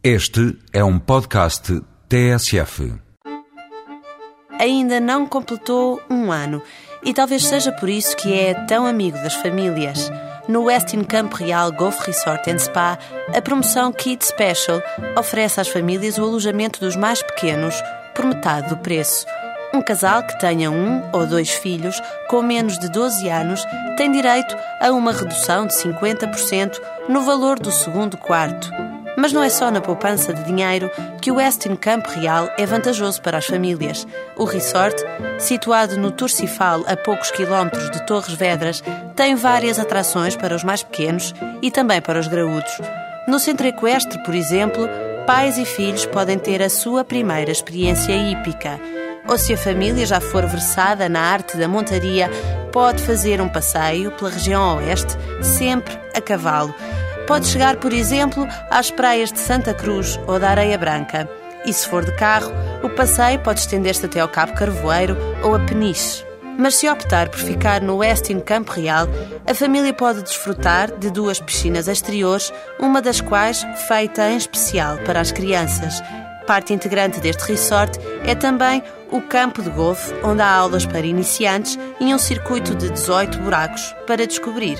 Este é um podcast TSF. Ainda não completou um ano e talvez seja por isso que é tão amigo das famílias. No Westin Campo Real Golf Resort and Spa, a promoção Kids Special oferece às famílias o alojamento dos mais pequenos por metade do preço. Um casal que tenha um ou dois filhos com menos de 12 anos tem direito a uma redução de 50% no valor do segundo quarto. Mas não é só na poupança de dinheiro que o Westin Campo Real é vantajoso para as famílias. O resort, situado no Turcifal, a poucos quilómetros de Torres Vedras, tem várias atrações para os mais pequenos e também para os graúdos. No centro equestre, por exemplo, pais e filhos podem ter a sua primeira experiência hípica. Ou se a família já for versada na arte da montaria, pode fazer um passeio pela região oeste, sempre a cavalo. Pode chegar, por exemplo, às praias de Santa Cruz ou da Areia Branca. E se for de carro, o passeio pode estender-se até ao Cabo Carvoeiro ou a Peniche. Mas se optar por ficar no Westin Campo Real, a família pode desfrutar de duas piscinas exteriores, uma das quais feita em especial para as crianças. Parte integrante deste resort é também o campo de golfe, onde há aulas para iniciantes e um circuito de 18 buracos para descobrir.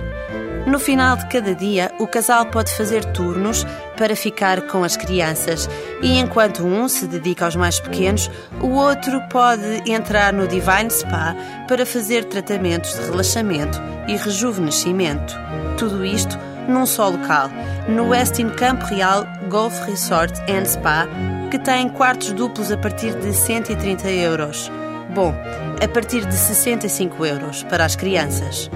No final de cada dia, o casal pode fazer turnos para ficar com as crianças e enquanto um se dedica aos mais pequenos, o outro pode entrar no Divine Spa para fazer tratamentos de relaxamento e rejuvenescimento. Tudo isto num só local, no Westin Campo Real Golf Resort and Spa, que tem quartos duplos a partir de 130 euros. Bom, a partir de 65 euros para as crianças.